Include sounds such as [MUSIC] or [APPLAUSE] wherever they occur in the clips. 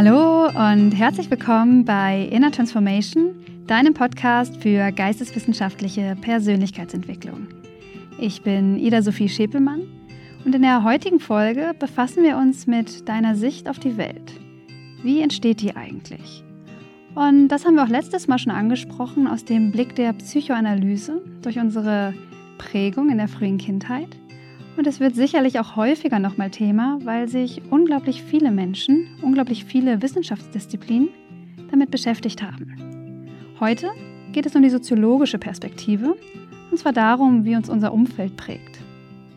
Hallo und herzlich willkommen bei Inner Transformation, deinem Podcast für geisteswissenschaftliche Persönlichkeitsentwicklung. Ich bin Ida Sophie Schepelmann und in der heutigen Folge befassen wir uns mit deiner Sicht auf die Welt. Wie entsteht die eigentlich? Und das haben wir auch letztes Mal schon angesprochen aus dem Blick der Psychoanalyse durch unsere Prägung in der frühen Kindheit. Und es wird sicherlich auch häufiger nochmal Thema, weil sich unglaublich viele Menschen, unglaublich viele Wissenschaftsdisziplinen damit beschäftigt haben. Heute geht es um die soziologische Perspektive, und zwar darum, wie uns unser Umfeld prägt.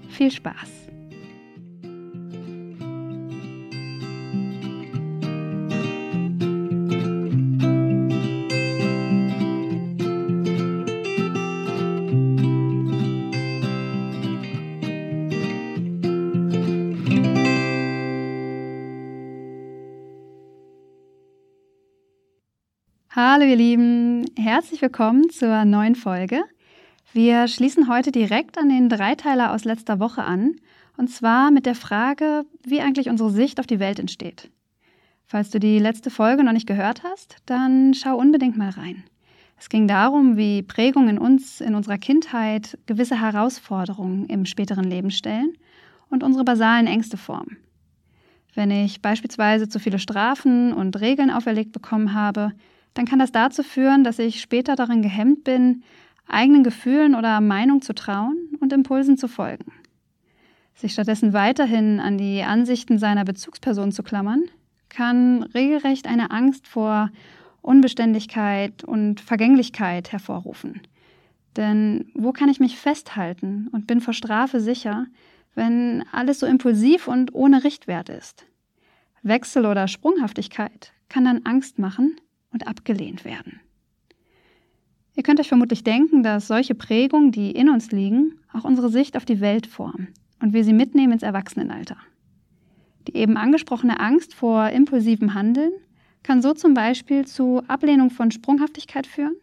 Viel Spaß! Hallo ihr Lieben, herzlich willkommen zur neuen Folge. Wir schließen heute direkt an den Dreiteiler aus letzter Woche an, und zwar mit der Frage, wie eigentlich unsere Sicht auf die Welt entsteht. Falls du die letzte Folge noch nicht gehört hast, dann schau unbedingt mal rein. Es ging darum, wie Prägungen in uns in unserer Kindheit gewisse Herausforderungen im späteren Leben stellen und unsere basalen Ängste formen. Wenn ich beispielsweise zu viele Strafen und Regeln auferlegt bekommen habe, dann kann das dazu führen, dass ich später darin gehemmt bin, eigenen Gefühlen oder Meinung zu trauen und Impulsen zu folgen. Sich stattdessen weiterhin an die Ansichten seiner Bezugsperson zu klammern, kann regelrecht eine Angst vor Unbeständigkeit und Vergänglichkeit hervorrufen. Denn wo kann ich mich festhalten und bin vor Strafe sicher, wenn alles so impulsiv und ohne Richtwert ist? Wechsel oder Sprunghaftigkeit kann dann Angst machen und abgelehnt werden. Ihr könnt euch vermutlich denken, dass solche Prägungen, die in uns liegen, auch unsere Sicht auf die Welt formen und wir sie mitnehmen ins Erwachsenenalter. Die eben angesprochene Angst vor impulsivem Handeln kann so zum Beispiel zu Ablehnung von Sprunghaftigkeit führen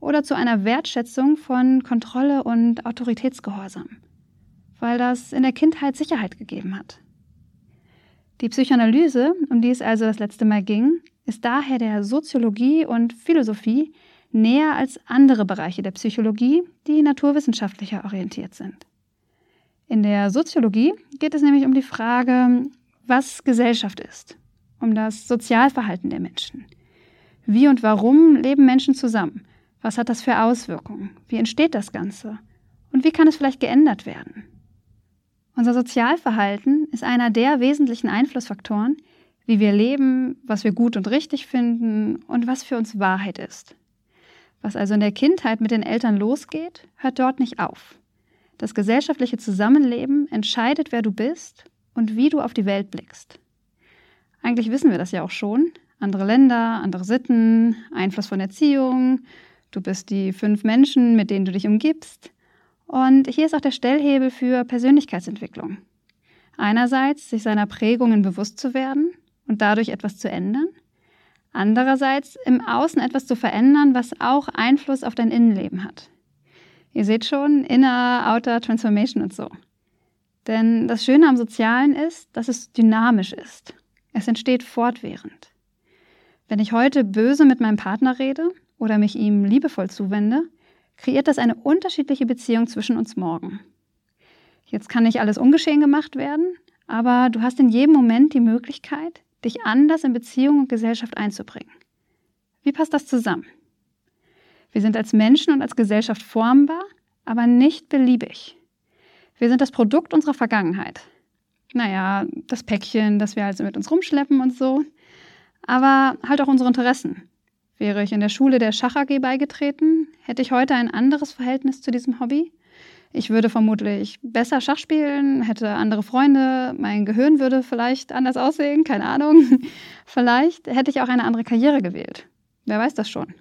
oder zu einer Wertschätzung von Kontrolle und Autoritätsgehorsam, weil das in der Kindheit Sicherheit gegeben hat. Die Psychoanalyse, um die es also das letzte Mal ging, ist daher der Soziologie und Philosophie näher als andere Bereiche der Psychologie, die naturwissenschaftlicher orientiert sind. In der Soziologie geht es nämlich um die Frage, was Gesellschaft ist, um das Sozialverhalten der Menschen. Wie und warum leben Menschen zusammen? Was hat das für Auswirkungen? Wie entsteht das Ganze? Und wie kann es vielleicht geändert werden? Unser Sozialverhalten ist einer der wesentlichen Einflussfaktoren, wie wir leben, was wir gut und richtig finden und was für uns Wahrheit ist. Was also in der Kindheit mit den Eltern losgeht, hört dort nicht auf. Das gesellschaftliche Zusammenleben entscheidet, wer du bist und wie du auf die Welt blickst. Eigentlich wissen wir das ja auch schon. Andere Länder, andere Sitten, Einfluss von Erziehung, du bist die fünf Menschen, mit denen du dich umgibst. Und hier ist auch der Stellhebel für Persönlichkeitsentwicklung. Einerseits sich seiner Prägungen bewusst zu werden und dadurch etwas zu ändern. Andererseits im Außen etwas zu verändern, was auch Einfluss auf dein Innenleben hat. Ihr seht schon, Inner, Outer Transformation und so. Denn das Schöne am Sozialen ist, dass es dynamisch ist. Es entsteht fortwährend. Wenn ich heute böse mit meinem Partner rede oder mich ihm liebevoll zuwende, kreiert das eine unterschiedliche Beziehung zwischen uns morgen. Jetzt kann nicht alles ungeschehen gemacht werden, aber du hast in jedem Moment die Möglichkeit, dich anders in Beziehung und Gesellschaft einzubringen. Wie passt das zusammen? Wir sind als Menschen und als Gesellschaft formbar, aber nicht beliebig. Wir sind das Produkt unserer Vergangenheit. Naja, das Päckchen, das wir also mit uns rumschleppen und so. Aber halt auch unsere Interessen. Wäre ich in der Schule der Schach AG beigetreten, hätte ich heute ein anderes Verhältnis zu diesem Hobby ich würde vermutlich besser Schach spielen, hätte andere Freunde, mein Gehirn würde vielleicht anders aussehen, keine Ahnung. [LAUGHS] vielleicht hätte ich auch eine andere Karriere gewählt. Wer weiß das schon.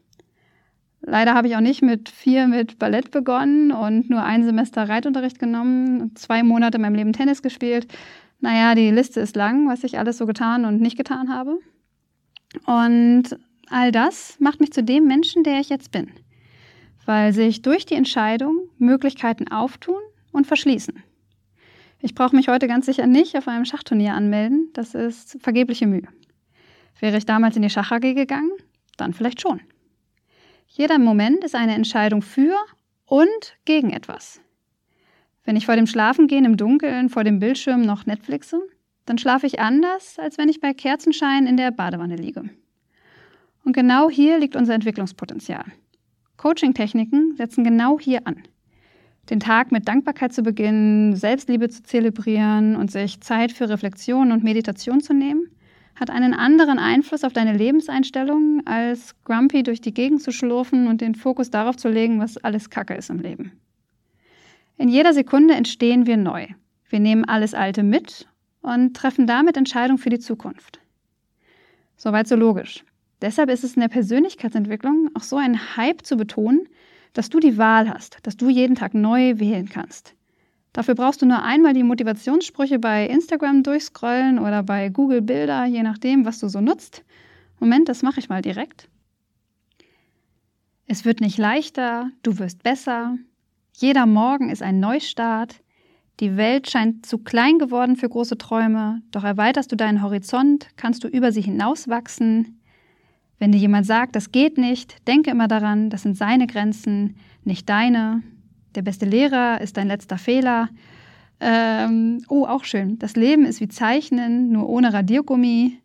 Leider habe ich auch nicht mit vier mit Ballett begonnen und nur ein Semester Reitunterricht genommen zwei Monate in meinem Leben Tennis gespielt. Naja, die Liste ist lang, was ich alles so getan und nicht getan habe. Und all das macht mich zu dem Menschen, der ich jetzt bin weil sich durch die Entscheidung Möglichkeiten auftun und verschließen. Ich brauche mich heute ganz sicher nicht auf einem Schachturnier anmelden, das ist vergebliche Mühe. Wäre ich damals in die Schach AG gegangen? Dann vielleicht schon. Jeder Moment ist eine Entscheidung für und gegen etwas. Wenn ich vor dem Schlafengehen im Dunkeln vor dem Bildschirm noch Netflixe, dann schlafe ich anders, als wenn ich bei Kerzenschein in der Badewanne liege. Und genau hier liegt unser Entwicklungspotenzial. Coaching-Techniken setzen genau hier an. Den Tag mit Dankbarkeit zu beginnen, Selbstliebe zu zelebrieren und sich Zeit für Reflexion und Meditation zu nehmen, hat einen anderen Einfluss auf deine Lebenseinstellung, als grumpy durch die Gegend zu schlurfen und den Fokus darauf zu legen, was alles Kacke ist im Leben. In jeder Sekunde entstehen wir neu. Wir nehmen alles Alte mit und treffen damit Entscheidungen für die Zukunft. Soweit so logisch. Deshalb ist es in der Persönlichkeitsentwicklung auch so ein Hype zu betonen, dass du die Wahl hast, dass du jeden Tag neu wählen kannst. Dafür brauchst du nur einmal die Motivationssprüche bei Instagram durchscrollen oder bei Google Bilder, je nachdem, was du so nutzt. Moment, das mache ich mal direkt. Es wird nicht leichter, du wirst besser. Jeder Morgen ist ein Neustart. Die Welt scheint zu klein geworden für große Träume, doch erweiterst du deinen Horizont, kannst du über sie hinauswachsen. Wenn dir jemand sagt, das geht nicht, denke immer daran, das sind seine Grenzen, nicht deine. Der beste Lehrer ist dein letzter Fehler. Ähm, oh, auch schön. Das Leben ist wie Zeichnen, nur ohne Radiergummi.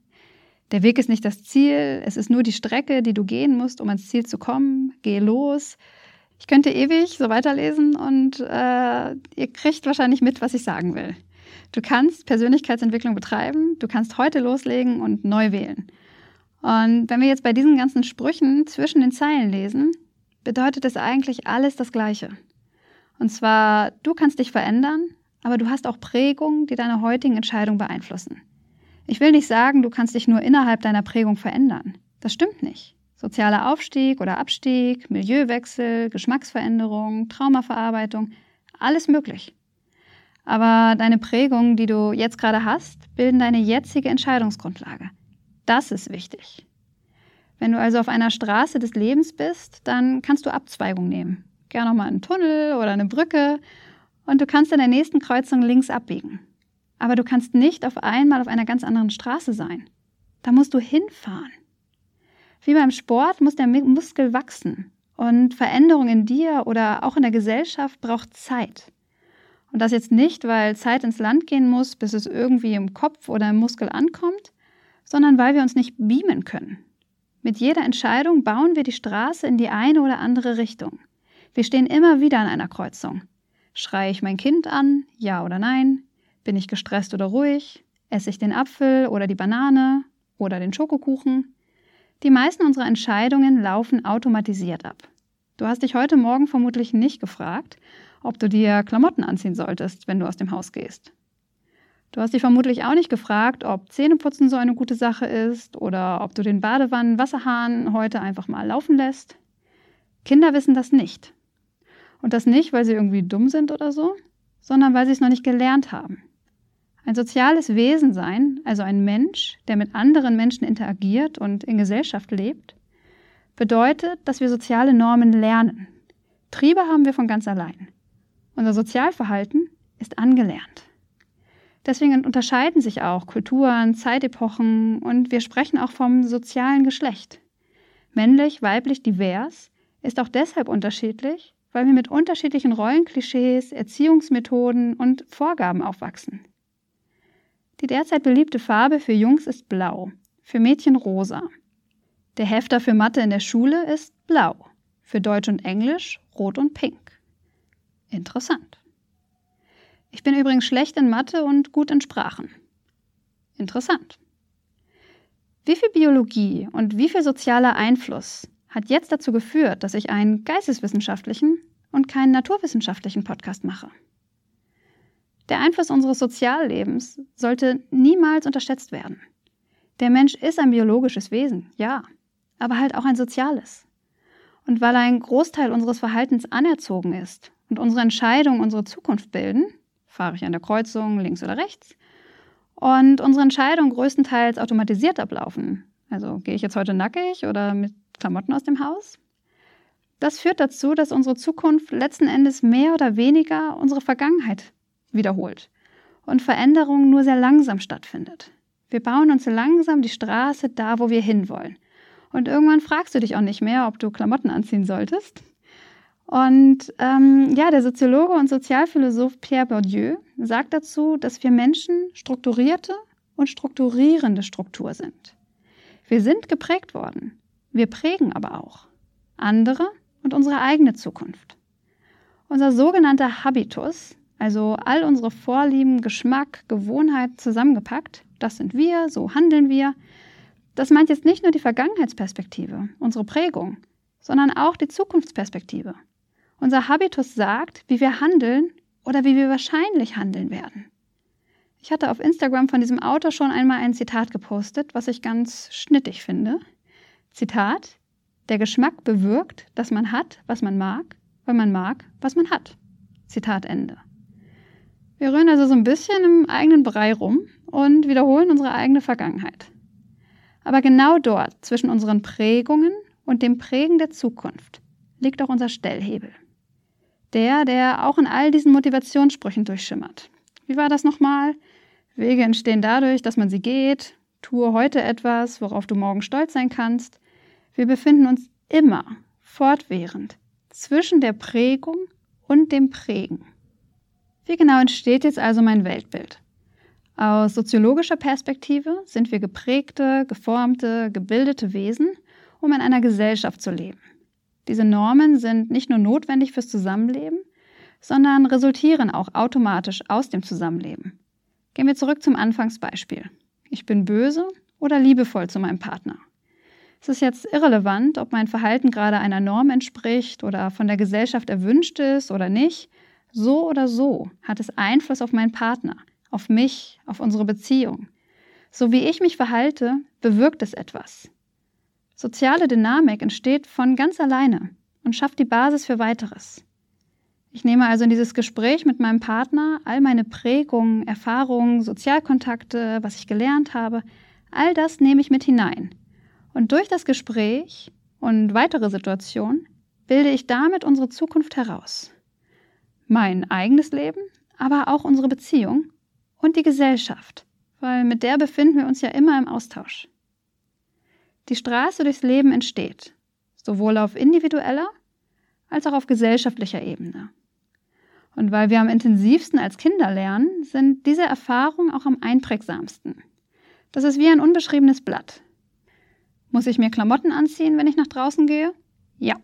Der Weg ist nicht das Ziel, es ist nur die Strecke, die du gehen musst, um ans Ziel zu kommen. Geh los. Ich könnte ewig so weiterlesen und äh, ihr kriegt wahrscheinlich mit, was ich sagen will. Du kannst Persönlichkeitsentwicklung betreiben, du kannst heute loslegen und neu wählen. Und wenn wir jetzt bei diesen ganzen Sprüchen zwischen den Zeilen lesen, bedeutet es eigentlich alles das Gleiche. Und zwar, du kannst dich verändern, aber du hast auch Prägungen, die deine heutigen Entscheidungen beeinflussen. Ich will nicht sagen, du kannst dich nur innerhalb deiner Prägung verändern. Das stimmt nicht. Sozialer Aufstieg oder Abstieg, Milieuwechsel, Geschmacksveränderung, Traumaverarbeitung, alles möglich. Aber deine Prägungen, die du jetzt gerade hast, bilden deine jetzige Entscheidungsgrundlage. Das ist wichtig. Wenn du also auf einer Straße des Lebens bist, dann kannst du Abzweigung nehmen gerne nochmal einen Tunnel oder eine Brücke und du kannst in der nächsten Kreuzung links abbiegen. Aber du kannst nicht auf einmal auf einer ganz anderen Straße sein. Da musst du hinfahren. Wie beim Sport muss der Muskel wachsen und Veränderung in dir oder auch in der Gesellschaft braucht Zeit. Und das jetzt nicht, weil Zeit ins Land gehen muss, bis es irgendwie im Kopf oder im Muskel ankommt, sondern weil wir uns nicht beamen können. Mit jeder Entscheidung bauen wir die Straße in die eine oder andere Richtung. Wir stehen immer wieder an einer Kreuzung. Schreie ich mein Kind an? Ja oder nein? Bin ich gestresst oder ruhig? Esse ich den Apfel oder die Banane oder den Schokokuchen? Die meisten unserer Entscheidungen laufen automatisiert ab. Du hast dich heute Morgen vermutlich nicht gefragt, ob du dir Klamotten anziehen solltest, wenn du aus dem Haus gehst. Du hast dich vermutlich auch nicht gefragt, ob Zähneputzen so eine gute Sache ist oder ob du den Badewannenwasserhahn heute einfach mal laufen lässt. Kinder wissen das nicht. Und das nicht, weil sie irgendwie dumm sind oder so, sondern weil sie es noch nicht gelernt haben. Ein soziales Wesen sein, also ein Mensch, der mit anderen Menschen interagiert und in Gesellschaft lebt, bedeutet, dass wir soziale Normen lernen. Triebe haben wir von ganz allein. Unser Sozialverhalten ist angelernt. Deswegen unterscheiden sich auch Kulturen, Zeitepochen und wir sprechen auch vom sozialen Geschlecht. Männlich, weiblich, divers ist auch deshalb unterschiedlich, weil wir mit unterschiedlichen Rollenklischees, Erziehungsmethoden und Vorgaben aufwachsen. Die derzeit beliebte Farbe für Jungs ist blau, für Mädchen rosa. Der Hefter für Mathe in der Schule ist blau, für Deutsch und Englisch rot und pink. Interessant. Ich bin übrigens schlecht in Mathe und gut in Sprachen. Interessant. Wie viel Biologie und wie viel sozialer Einfluss hat jetzt dazu geführt, dass ich einen geisteswissenschaftlichen und keinen naturwissenschaftlichen Podcast mache. Der Einfluss unseres Soziallebens sollte niemals unterschätzt werden. Der Mensch ist ein biologisches Wesen, ja, aber halt auch ein soziales. Und weil ein Großteil unseres Verhaltens anerzogen ist und unsere Entscheidungen unsere Zukunft bilden, fahre ich an der Kreuzung links oder rechts, und unsere Entscheidungen größtenteils automatisiert ablaufen, also gehe ich jetzt heute nackig oder mit Klamotten aus dem Haus. Das führt dazu, dass unsere Zukunft letzten Endes mehr oder weniger unsere Vergangenheit wiederholt und Veränderung nur sehr langsam stattfindet. Wir bauen uns langsam die Straße da, wo wir hinwollen. Und irgendwann fragst du dich auch nicht mehr, ob du Klamotten anziehen solltest. Und ähm, ja, der Soziologe und Sozialphilosoph Pierre Bourdieu sagt dazu, dass wir Menschen strukturierte und strukturierende Struktur sind. Wir sind geprägt worden. Wir prägen aber auch andere und unsere eigene Zukunft. Unser sogenannter Habitus, also all unsere Vorlieben, Geschmack, Gewohnheit zusammengepackt, das sind wir, so handeln wir, das meint jetzt nicht nur die Vergangenheitsperspektive, unsere Prägung, sondern auch die Zukunftsperspektive. Unser Habitus sagt, wie wir handeln oder wie wir wahrscheinlich handeln werden. Ich hatte auf Instagram von diesem Autor schon einmal ein Zitat gepostet, was ich ganz schnittig finde. Zitat: Der Geschmack bewirkt, dass man hat, was man mag, weil man mag, was man hat. Zitat Ende. Wir rühren also so ein bisschen im eigenen Brei rum und wiederholen unsere eigene Vergangenheit. Aber genau dort, zwischen unseren Prägungen und dem Prägen der Zukunft, liegt auch unser Stellhebel. Der, der auch in all diesen Motivationssprüchen durchschimmert. Wie war das nochmal? Wege entstehen dadurch, dass man sie geht. Tue heute etwas, worauf du morgen stolz sein kannst. Wir befinden uns immer, fortwährend, zwischen der Prägung und dem Prägen. Wie genau entsteht jetzt also mein Weltbild? Aus soziologischer Perspektive sind wir geprägte, geformte, gebildete Wesen, um in einer Gesellschaft zu leben. Diese Normen sind nicht nur notwendig fürs Zusammenleben, sondern resultieren auch automatisch aus dem Zusammenleben. Gehen wir zurück zum Anfangsbeispiel. Ich bin böse oder liebevoll zu meinem Partner. Es ist jetzt irrelevant, ob mein Verhalten gerade einer Norm entspricht oder von der Gesellschaft erwünscht ist oder nicht. So oder so hat es Einfluss auf meinen Partner, auf mich, auf unsere Beziehung. So wie ich mich verhalte, bewirkt es etwas. Soziale Dynamik entsteht von ganz alleine und schafft die Basis für weiteres. Ich nehme also in dieses Gespräch mit meinem Partner all meine Prägungen, Erfahrungen, Sozialkontakte, was ich gelernt habe, all das nehme ich mit hinein. Und durch das Gespräch und weitere Situationen bilde ich damit unsere Zukunft heraus. Mein eigenes Leben, aber auch unsere Beziehung und die Gesellschaft, weil mit der befinden wir uns ja immer im Austausch. Die Straße durchs Leben entsteht, sowohl auf individueller als auch auf gesellschaftlicher Ebene. Und weil wir am intensivsten als Kinder lernen, sind diese Erfahrungen auch am einprägsamsten. Das ist wie ein unbeschriebenes Blatt. Muss ich mir Klamotten anziehen, wenn ich nach draußen gehe? Ja.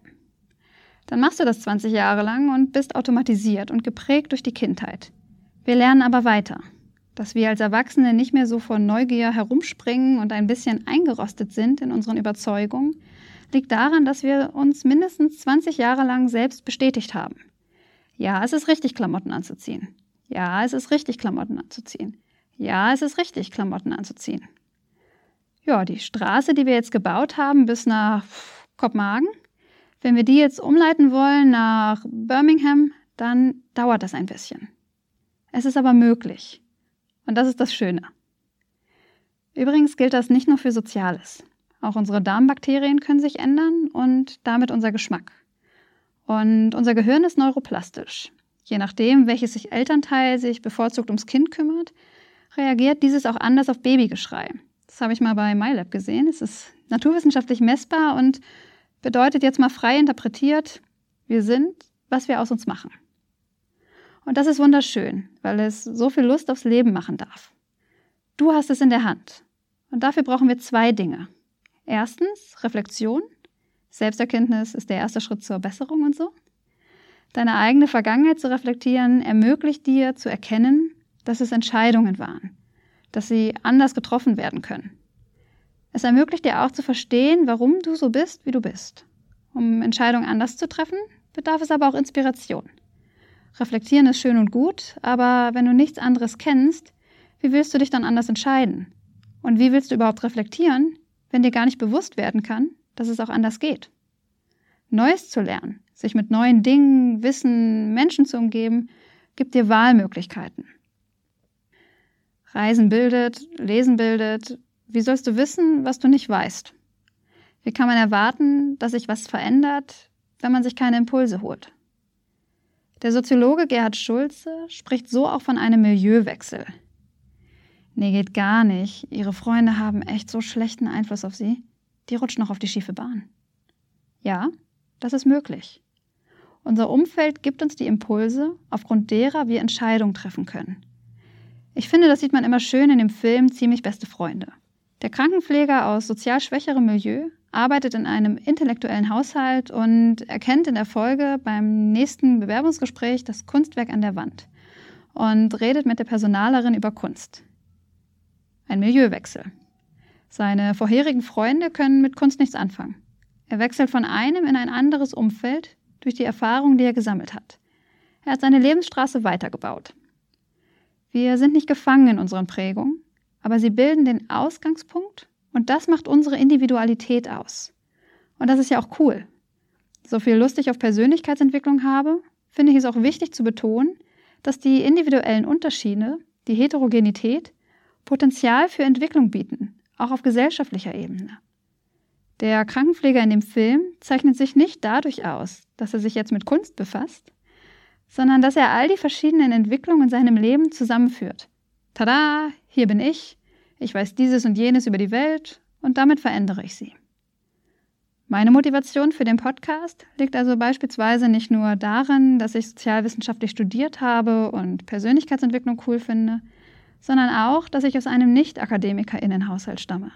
Dann machst du das 20 Jahre lang und bist automatisiert und geprägt durch die Kindheit. Wir lernen aber weiter dass wir als Erwachsene nicht mehr so vor Neugier herumspringen und ein bisschen eingerostet sind in unseren Überzeugungen, liegt daran, dass wir uns mindestens 20 Jahre lang selbst bestätigt haben. Ja, es ist richtig, Klamotten anzuziehen. Ja, es ist richtig, Klamotten anzuziehen. Ja, es ist richtig, Klamotten anzuziehen. Ja, die Straße, die wir jetzt gebaut haben bis nach Kopenhagen, wenn wir die jetzt umleiten wollen nach Birmingham, dann dauert das ein bisschen. Es ist aber möglich. Und das ist das Schöne. Übrigens gilt das nicht nur für Soziales. Auch unsere Darmbakterien können sich ändern und damit unser Geschmack. Und unser Gehirn ist neuroplastisch. Je nachdem, welches sich Elternteil sich bevorzugt ums Kind kümmert, reagiert dieses auch anders auf Babygeschrei. Das habe ich mal bei MyLab gesehen. Es ist naturwissenschaftlich messbar und bedeutet jetzt mal frei interpretiert, wir sind, was wir aus uns machen. Und das ist wunderschön, weil es so viel Lust aufs Leben machen darf. Du hast es in der Hand. Und dafür brauchen wir zwei Dinge. Erstens Reflexion. Selbsterkenntnis ist der erste Schritt zur Besserung und so. Deine eigene Vergangenheit zu reflektieren ermöglicht dir zu erkennen, dass es Entscheidungen waren, dass sie anders getroffen werden können. Es ermöglicht dir auch zu verstehen, warum du so bist, wie du bist. Um Entscheidungen anders zu treffen, bedarf es aber auch Inspiration. Reflektieren ist schön und gut, aber wenn du nichts anderes kennst, wie willst du dich dann anders entscheiden? Und wie willst du überhaupt reflektieren, wenn dir gar nicht bewusst werden kann, dass es auch anders geht? Neues zu lernen, sich mit neuen Dingen, Wissen, Menschen zu umgeben, gibt dir Wahlmöglichkeiten. Reisen bildet, Lesen bildet. Wie sollst du wissen, was du nicht weißt? Wie kann man erwarten, dass sich was verändert, wenn man sich keine Impulse holt? Der Soziologe Gerhard Schulze spricht so auch von einem Milieuwechsel. Nee, geht gar nicht. Ihre Freunde haben echt so schlechten Einfluss auf sie. Die rutschen noch auf die schiefe Bahn. Ja, das ist möglich. Unser Umfeld gibt uns die Impulse, aufgrund derer wir Entscheidungen treffen können. Ich finde, das sieht man immer schön in dem Film Ziemlich beste Freunde. Der Krankenpfleger aus sozial schwächerem Milieu arbeitet in einem intellektuellen Haushalt und erkennt in der Folge beim nächsten Bewerbungsgespräch das Kunstwerk an der Wand und redet mit der Personalerin über Kunst. Ein Milieuwechsel. Seine vorherigen Freunde können mit Kunst nichts anfangen. Er wechselt von einem in ein anderes Umfeld durch die Erfahrung, die er gesammelt hat. Er hat seine Lebensstraße weitergebaut. Wir sind nicht gefangen in unseren Prägungen, aber sie bilden den Ausgangspunkt und das macht unsere Individualität aus. Und das ist ja auch cool. So viel Lust ich auf Persönlichkeitsentwicklung habe, finde ich es auch wichtig zu betonen, dass die individuellen Unterschiede, die Heterogenität, Potenzial für Entwicklung bieten, auch auf gesellschaftlicher Ebene. Der Krankenpfleger in dem Film zeichnet sich nicht dadurch aus, dass er sich jetzt mit Kunst befasst, sondern dass er all die verschiedenen Entwicklungen in seinem Leben zusammenführt. Tada, hier bin ich, ich weiß dieses und jenes über die Welt und damit verändere ich sie. Meine Motivation für den Podcast liegt also beispielsweise nicht nur darin, dass ich sozialwissenschaftlich studiert habe und Persönlichkeitsentwicklung cool finde, sondern auch, dass ich aus einem Nicht-AkademikerInnenhaushalt stamme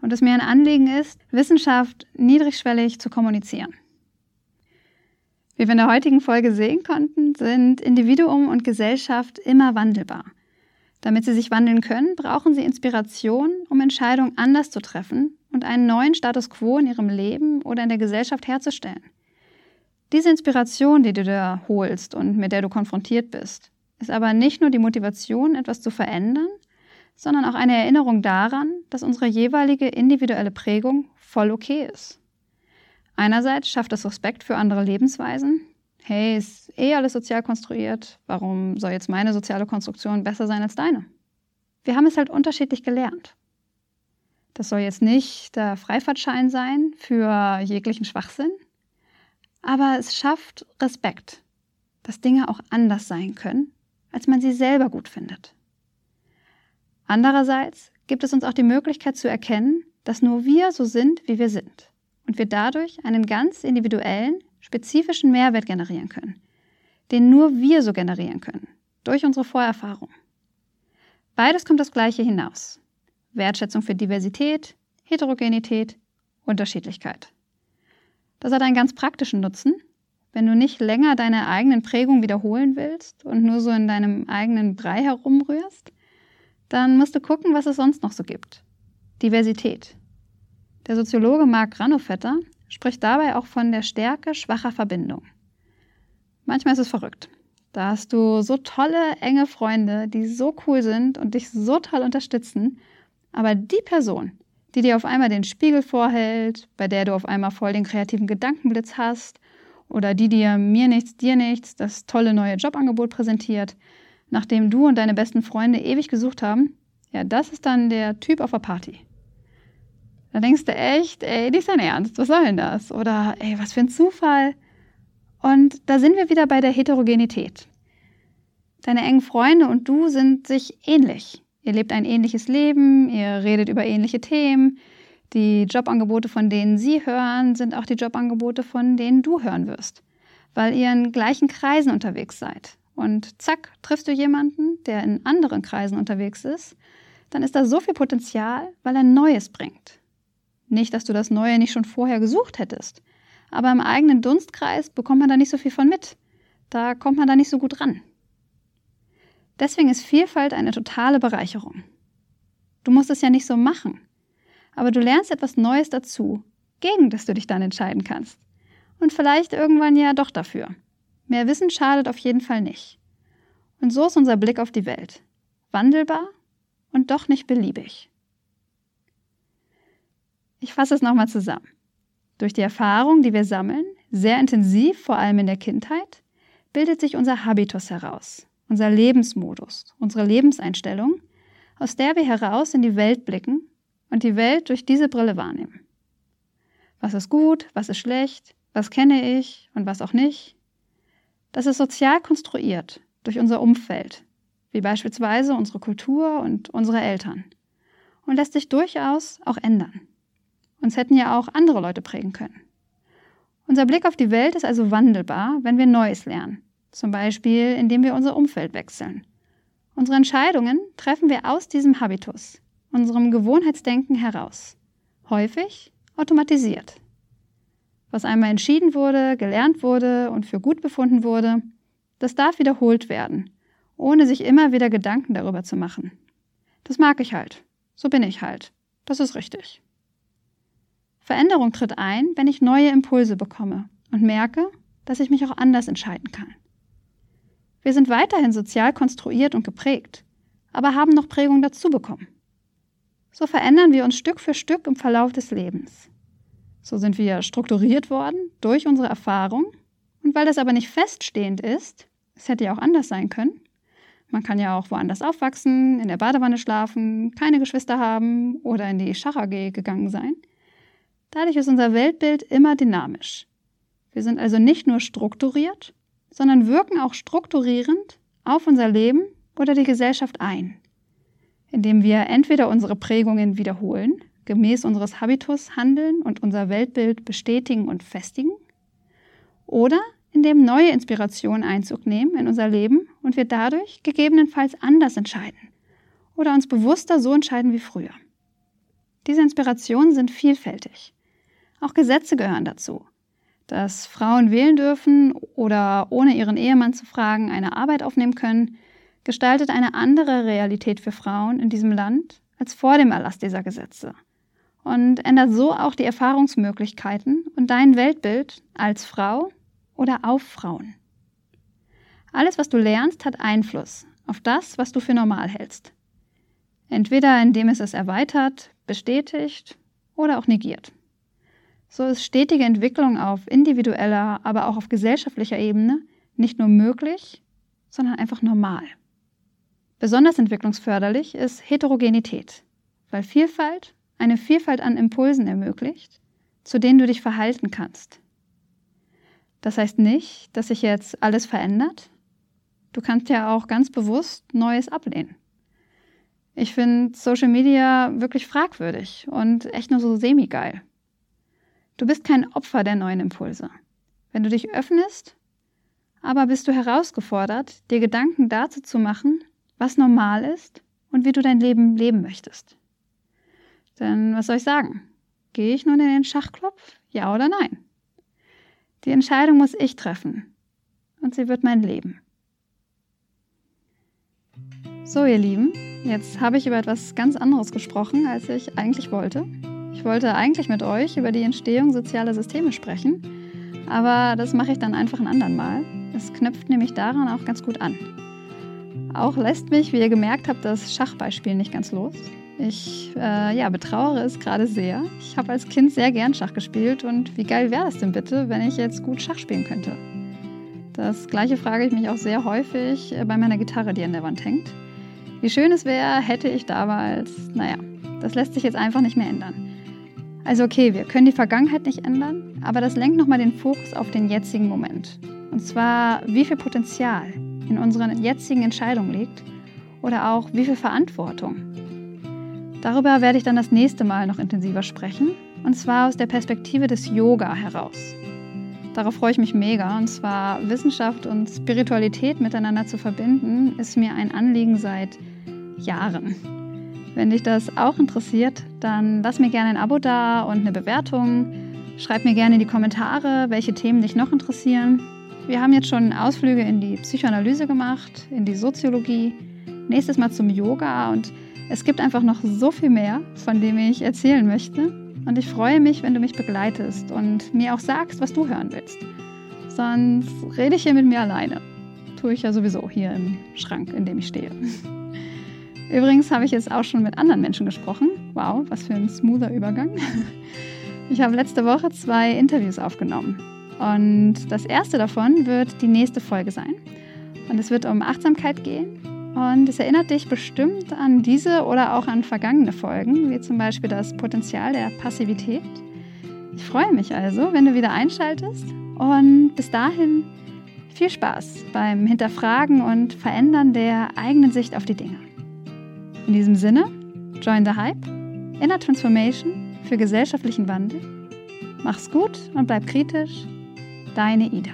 und es mir ein Anliegen ist, Wissenschaft niedrigschwellig zu kommunizieren. Wie wir in der heutigen Folge sehen konnten, sind Individuum und Gesellschaft immer wandelbar. Damit sie sich wandeln können, brauchen sie Inspiration, um Entscheidungen anders zu treffen und einen neuen Status quo in ihrem Leben oder in der Gesellschaft herzustellen. Diese Inspiration, die du da holst und mit der du konfrontiert bist, ist aber nicht nur die Motivation, etwas zu verändern, sondern auch eine Erinnerung daran, dass unsere jeweilige individuelle Prägung voll okay ist. Einerseits schafft es Respekt für andere Lebensweisen. Hey, ist eh alles sozial konstruiert. Warum soll jetzt meine soziale Konstruktion besser sein als deine? Wir haben es halt unterschiedlich gelernt. Das soll jetzt nicht der Freifahrtschein sein für jeglichen Schwachsinn, aber es schafft Respekt, dass Dinge auch anders sein können, als man sie selber gut findet. Andererseits gibt es uns auch die Möglichkeit zu erkennen, dass nur wir so sind, wie wir sind und wir dadurch einen ganz individuellen, spezifischen Mehrwert generieren können, den nur wir so generieren können, durch unsere Vorerfahrung. Beides kommt das Gleiche hinaus. Wertschätzung für Diversität, Heterogenität, Unterschiedlichkeit. Das hat einen ganz praktischen Nutzen. Wenn du nicht länger deine eigenen Prägungen wiederholen willst und nur so in deinem eigenen Brei herumrührst, dann musst du gucken, was es sonst noch so gibt. Diversität. Der Soziologe Mark Granovetter spricht dabei auch von der Stärke schwacher Verbindung. Manchmal ist es verrückt. Da hast du so tolle, enge Freunde, die so cool sind und dich so toll unterstützen, aber die Person, die dir auf einmal den Spiegel vorhält, bei der du auf einmal voll den kreativen Gedankenblitz hast, oder die dir mir nichts, dir nichts, das tolle neue Jobangebot präsentiert, nachdem du und deine besten Freunde ewig gesucht haben, ja, das ist dann der Typ auf der Party. Da denkst du echt, ey, nicht sein Ernst, was soll denn das? Oder, ey, was für ein Zufall. Und da sind wir wieder bei der Heterogenität. Deine engen Freunde und du sind sich ähnlich. Ihr lebt ein ähnliches Leben, ihr redet über ähnliche Themen. Die Jobangebote, von denen sie hören, sind auch die Jobangebote, von denen du hören wirst, weil ihr in gleichen Kreisen unterwegs seid. Und zack, triffst du jemanden, der in anderen Kreisen unterwegs ist, dann ist da so viel Potenzial, weil er Neues bringt. Nicht, dass du das Neue nicht schon vorher gesucht hättest. Aber im eigenen Dunstkreis bekommt man da nicht so viel von mit. Da kommt man da nicht so gut ran. Deswegen ist Vielfalt eine totale Bereicherung. Du musst es ja nicht so machen. Aber du lernst etwas Neues dazu, gegen das du dich dann entscheiden kannst. Und vielleicht irgendwann ja doch dafür. Mehr Wissen schadet auf jeden Fall nicht. Und so ist unser Blick auf die Welt. Wandelbar und doch nicht beliebig. Ich fasse es nochmal zusammen. Durch die Erfahrung, die wir sammeln, sehr intensiv, vor allem in der Kindheit, bildet sich unser Habitus heraus, unser Lebensmodus, unsere Lebenseinstellung, aus der wir heraus in die Welt blicken und die Welt durch diese Brille wahrnehmen. Was ist gut, was ist schlecht, was kenne ich und was auch nicht. Das ist sozial konstruiert durch unser Umfeld, wie beispielsweise unsere Kultur und unsere Eltern, und lässt sich durchaus auch ändern. Uns hätten ja auch andere Leute prägen können. Unser Blick auf die Welt ist also wandelbar, wenn wir Neues lernen, zum Beispiel indem wir unser Umfeld wechseln. Unsere Entscheidungen treffen wir aus diesem Habitus, unserem Gewohnheitsdenken heraus, häufig automatisiert. Was einmal entschieden wurde, gelernt wurde und für gut befunden wurde, das darf wiederholt werden, ohne sich immer wieder Gedanken darüber zu machen. Das mag ich halt. So bin ich halt. Das ist richtig. Veränderung tritt ein, wenn ich neue Impulse bekomme und merke, dass ich mich auch anders entscheiden kann. Wir sind weiterhin sozial konstruiert und geprägt, aber haben noch Prägung dazu bekommen. So verändern wir uns Stück für Stück im Verlauf des Lebens. So sind wir strukturiert worden durch unsere Erfahrung und weil das aber nicht feststehend ist, es hätte ja auch anders sein können. Man kann ja auch woanders aufwachsen, in der Badewanne schlafen, keine Geschwister haben oder in die Schach AG gegangen sein. Dadurch ist unser Weltbild immer dynamisch. Wir sind also nicht nur strukturiert, sondern wirken auch strukturierend auf unser Leben oder die Gesellschaft ein, indem wir entweder unsere Prägungen wiederholen, gemäß unseres Habitus handeln und unser Weltbild bestätigen und festigen, oder indem neue Inspirationen Einzug nehmen in unser Leben und wir dadurch gegebenenfalls anders entscheiden oder uns bewusster so entscheiden wie früher. Diese Inspirationen sind vielfältig. Auch Gesetze gehören dazu. Dass Frauen wählen dürfen oder ohne ihren Ehemann zu fragen eine Arbeit aufnehmen können, gestaltet eine andere Realität für Frauen in diesem Land als vor dem Erlass dieser Gesetze und ändert so auch die Erfahrungsmöglichkeiten und dein Weltbild als Frau oder auf Frauen. Alles, was du lernst, hat Einfluss auf das, was du für normal hältst. Entweder indem es es erweitert, bestätigt oder auch negiert. So ist stetige Entwicklung auf individueller, aber auch auf gesellschaftlicher Ebene nicht nur möglich, sondern einfach normal. Besonders entwicklungsförderlich ist Heterogenität, weil Vielfalt eine Vielfalt an Impulsen ermöglicht, zu denen du dich verhalten kannst. Das heißt nicht, dass sich jetzt alles verändert. Du kannst ja auch ganz bewusst Neues ablehnen. Ich finde Social Media wirklich fragwürdig und echt nur so semi-geil. Du bist kein Opfer der neuen Impulse. Wenn du dich öffnest, aber bist du herausgefordert, dir Gedanken dazu zu machen, was normal ist und wie du dein Leben leben möchtest. Denn was soll ich sagen? Gehe ich nun in den Schachclub? Ja oder nein? Die Entscheidung muss ich treffen. Und sie wird mein Leben. So, ihr Lieben, jetzt habe ich über etwas ganz anderes gesprochen, als ich eigentlich wollte. Ich wollte eigentlich mit euch über die Entstehung sozialer Systeme sprechen, aber das mache ich dann einfach ein andern Mal. Es knüpft nämlich daran auch ganz gut an. Auch lässt mich, wie ihr gemerkt habt, das Schachbeispiel nicht ganz los. Ich äh, ja, betrauere es gerade sehr. Ich habe als Kind sehr gern Schach gespielt und wie geil wäre es denn bitte, wenn ich jetzt gut Schach spielen könnte? Das gleiche frage ich mich auch sehr häufig äh, bei meiner Gitarre, die an der Wand hängt. Wie schön es wäre, hätte ich damals, naja, das lässt sich jetzt einfach nicht mehr ändern. Also okay, wir können die Vergangenheit nicht ändern, aber das lenkt nochmal den Fokus auf den jetzigen Moment. Und zwar, wie viel Potenzial in unseren jetzigen Entscheidungen liegt oder auch wie viel Verantwortung Darüber werde ich dann das nächste Mal noch intensiver sprechen, und zwar aus der Perspektive des Yoga heraus. Darauf freue ich mich mega, und zwar Wissenschaft und Spiritualität miteinander zu verbinden, ist mir ein Anliegen seit Jahren. Wenn dich das auch interessiert, dann lass mir gerne ein Abo da und eine Bewertung. Schreib mir gerne in die Kommentare, welche Themen dich noch interessieren. Wir haben jetzt schon Ausflüge in die Psychoanalyse gemacht, in die Soziologie, nächstes Mal zum Yoga und es gibt einfach noch so viel mehr, von dem ich erzählen möchte. Und ich freue mich, wenn du mich begleitest und mir auch sagst, was du hören willst. Sonst rede ich hier mit mir alleine. Tue ich ja sowieso hier im Schrank, in dem ich stehe. Übrigens habe ich jetzt auch schon mit anderen Menschen gesprochen. Wow, was für ein smoother Übergang. Ich habe letzte Woche zwei Interviews aufgenommen. Und das erste davon wird die nächste Folge sein. Und es wird um Achtsamkeit gehen und es erinnert dich bestimmt an diese oder auch an vergangene Folgen, wie zum Beispiel das Potenzial der Passivität. Ich freue mich also, wenn du wieder einschaltest. Und bis dahin Viel Spaß beim Hinterfragen und Verändern der eigenen Sicht auf die Dinge. In diesem Sinne, join the Hype, Inner Transformation für gesellschaftlichen Wandel. Mach's gut und bleib kritisch. Deine Ida.